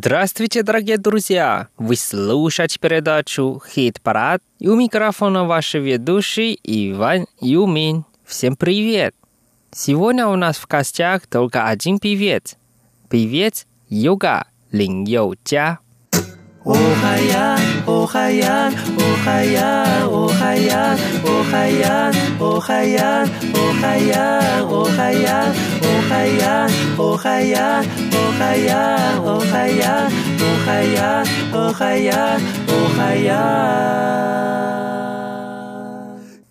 Здравствуйте, дорогие друзья! Вы слушаете передачу «Хит-парад» и у микрофона ваши ведущий Иван Юмин. Всем привет! Сегодня у нас в гостях только один певец. Певец Юга Лин Йоу Джа. Охаян, Охаян, Охаян, Охаян, Охаян, Охаян, Охаян, Охаян, Охаян, Охаян, Охаян, Охаян, Охаян, Охаян, Охаян.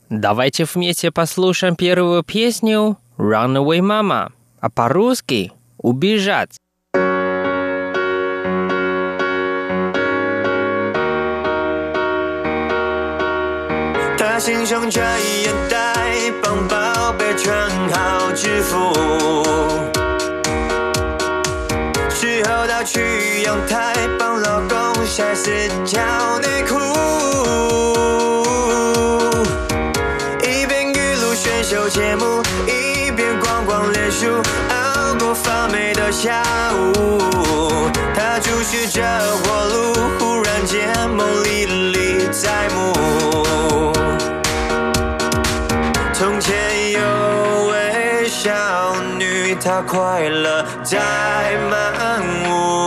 Давайте вместе послушаем первую песню «Runaway Mama», а по-русски «Убежать». 他心胸专业带，帮宝贝穿好制服。事后到去阳台帮老公晒死条内裤，一边娱乐选秀节目，一边逛逛脸书，熬过发霉的下午。他注视着火炉，忽然间梦历历在目。小女，她快乐在漫舞。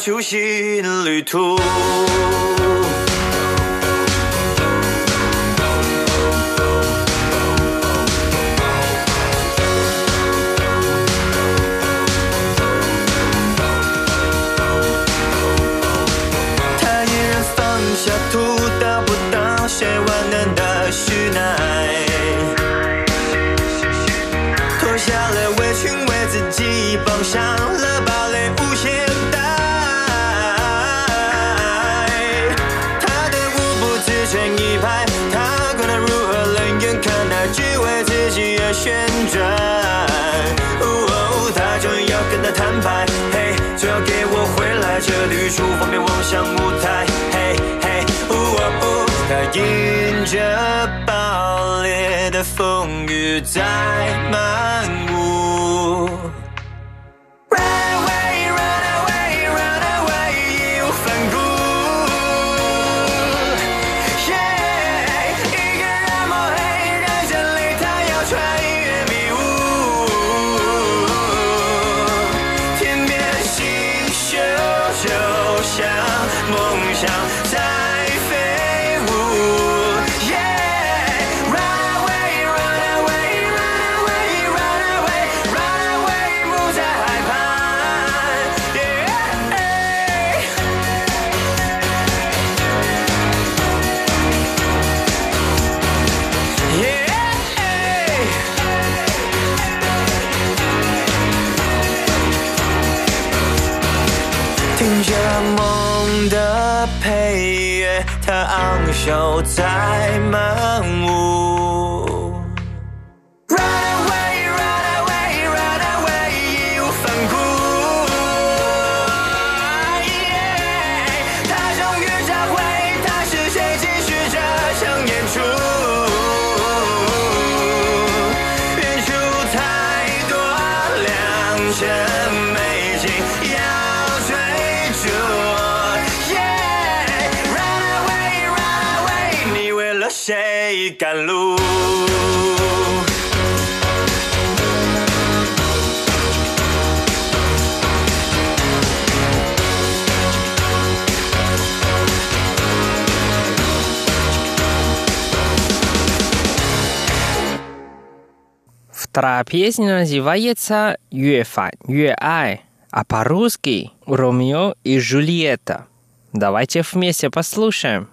修行旅途，他毅然放下屠刀，不当谁万能的师奶，脱下了围裙，为自己绑上。向舞台，嘿嘿，他迎着暴烈的风雨在漫舞。就在漫舞。calor. Вторая песня называется «Юэфа», «Юэай», а по-русски «Ромео и Джульетта». Давайте вместе послушаем.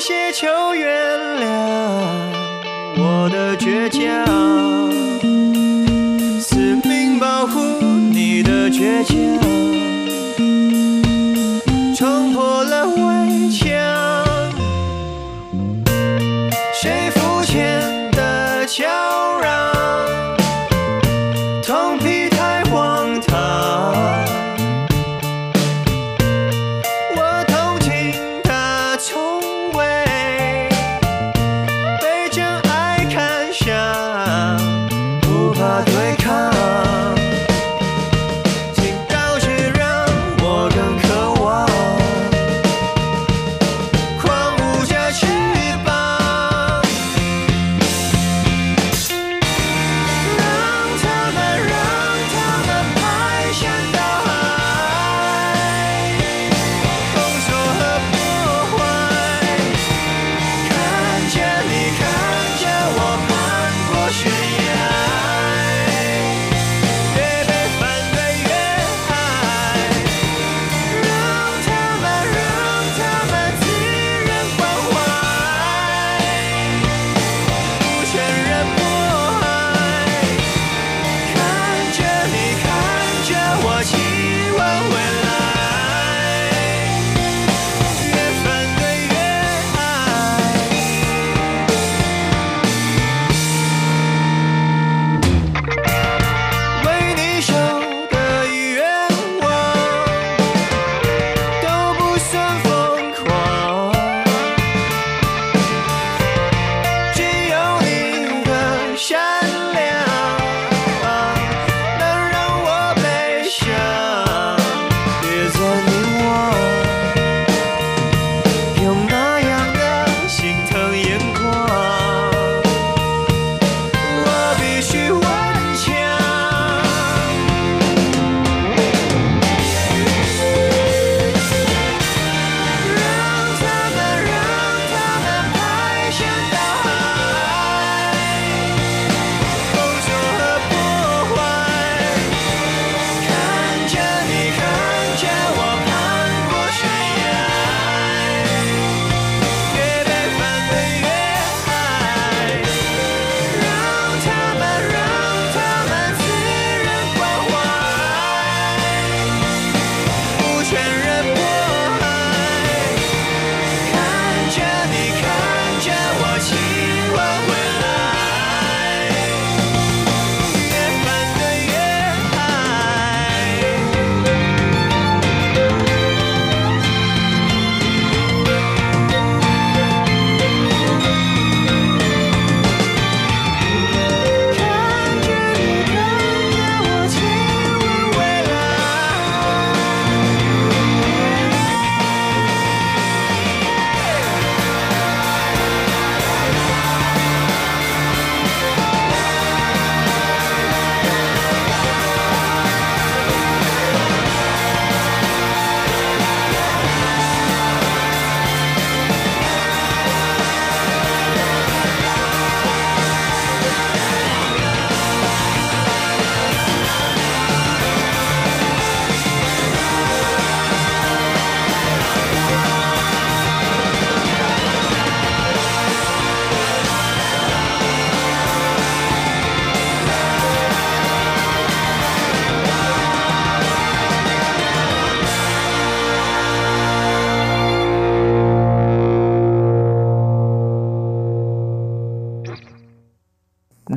谢谢求原谅我的倔强。死命保护你的倔强。God.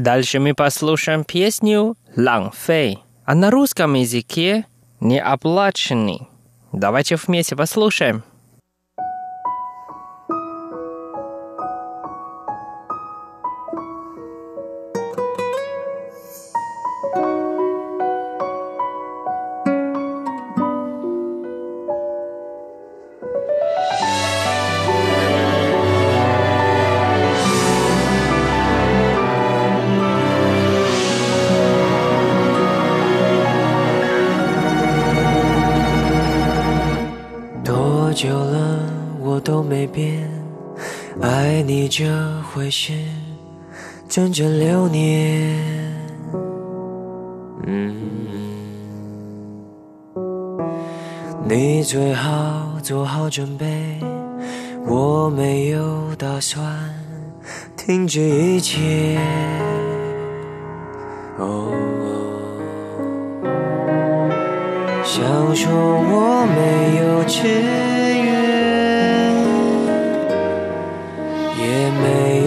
Дальше мы послушаем песню «Лан Фэй», а на русском языке «Неоплаченный». Давайте вместе послушаем. 会是整整六年。嗯。你最好做好准备，我没有打算停止一切。哦。想说我没有志愿。也没。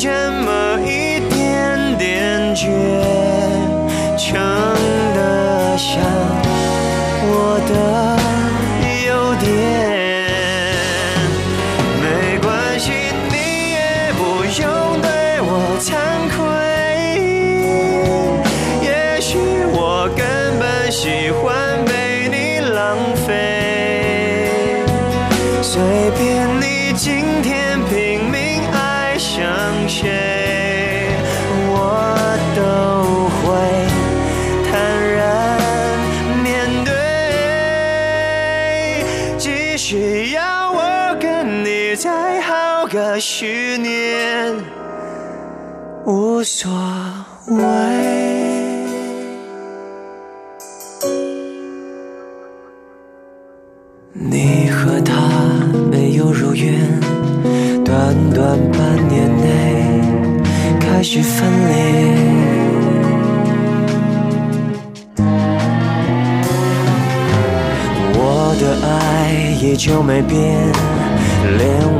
全部十年，无所谓。你和他没有如愿，短短半年内开始分裂。我的爱依旧没变，连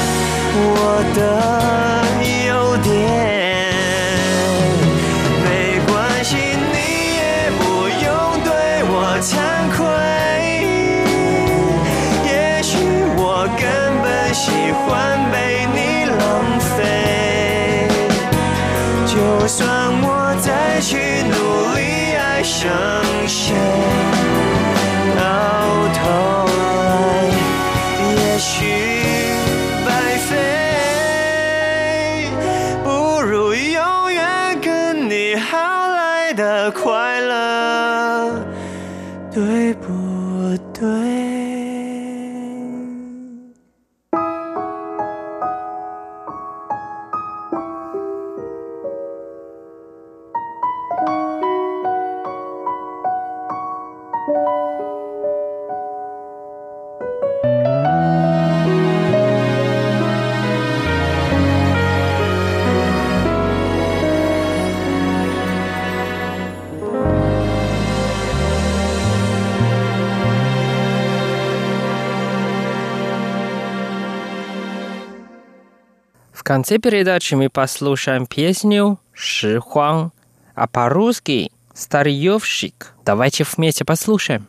我的优点。没关系，你也不用对我惭愧。也许我根本喜欢被你浪费。就算我再去努力爱上谁，到头快乐，对不对？Конце передачи мы послушаем песню «Шихуан», а по-русски «Старьевщик». Давайте вместе послушаем.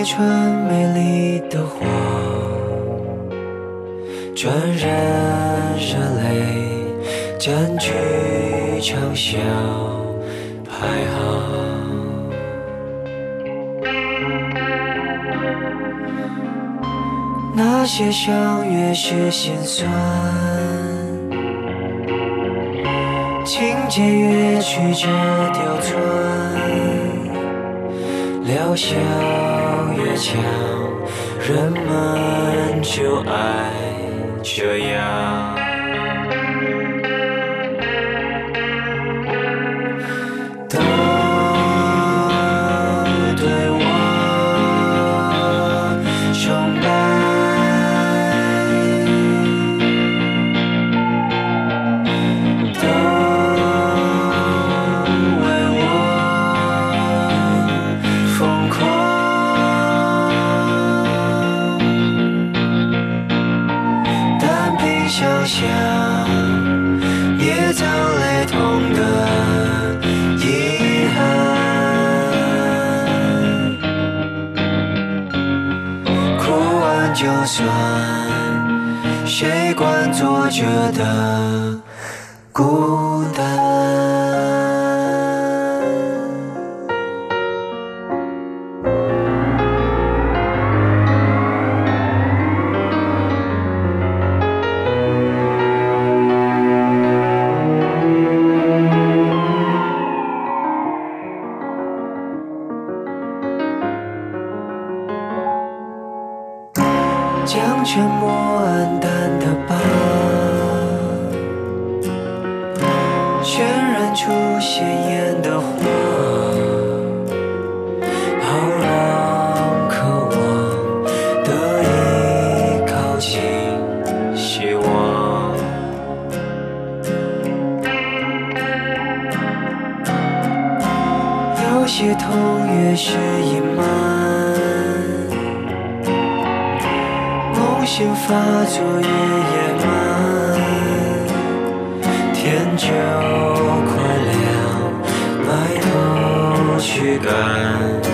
一串美丽的谎，转人热泪，占据嘲笑排行。那些相约是心酸，情节越曲折刁钻，疗效越强，人们就爱这样。算，谁管作者的孤单？去赶